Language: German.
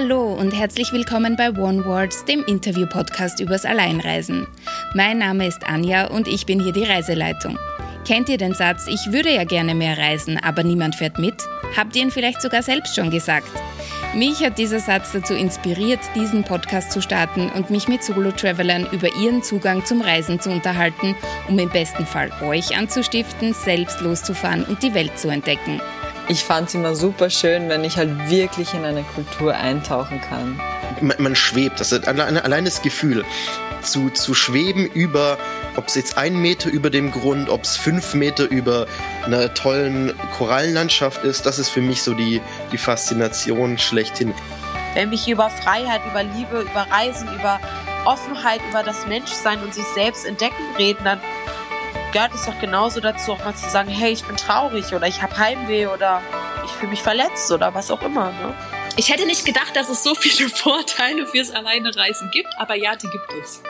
Hallo und herzlich willkommen bei One Words, dem Interview-Podcast übers Alleinreisen. Mein Name ist Anja und ich bin hier die Reiseleitung. Kennt ihr den Satz, ich würde ja gerne mehr reisen, aber niemand fährt mit? Habt ihr ihn vielleicht sogar selbst schon gesagt? Mich hat dieser Satz dazu inspiriert, diesen Podcast zu starten und mich mit Solo-Travelern über ihren Zugang zum Reisen zu unterhalten, um im besten Fall euch anzustiften, selbst loszufahren und die Welt zu entdecken. Ich fand es immer super schön, wenn ich halt wirklich in eine Kultur eintauchen kann. Man, man schwebt, das ist allein, allein das Gefühl, zu, zu schweben über, ob es jetzt ein Meter über dem Grund, ob es fünf Meter über einer tollen Korallenlandschaft ist, das ist für mich so die, die Faszination schlechthin. Wenn mich über Freiheit, über Liebe, über Reisen, über Offenheit, über das Menschsein und sich selbst entdecken reden, dann gehört es doch genauso dazu, auch mal zu sagen, hey, ich bin traurig oder ich habe Heimweh oder ich fühle mich verletzt oder was auch immer. Ne? Ich hätte nicht gedacht, dass es so viele Vorteile fürs Alleinereisen gibt, aber ja, die gibt es.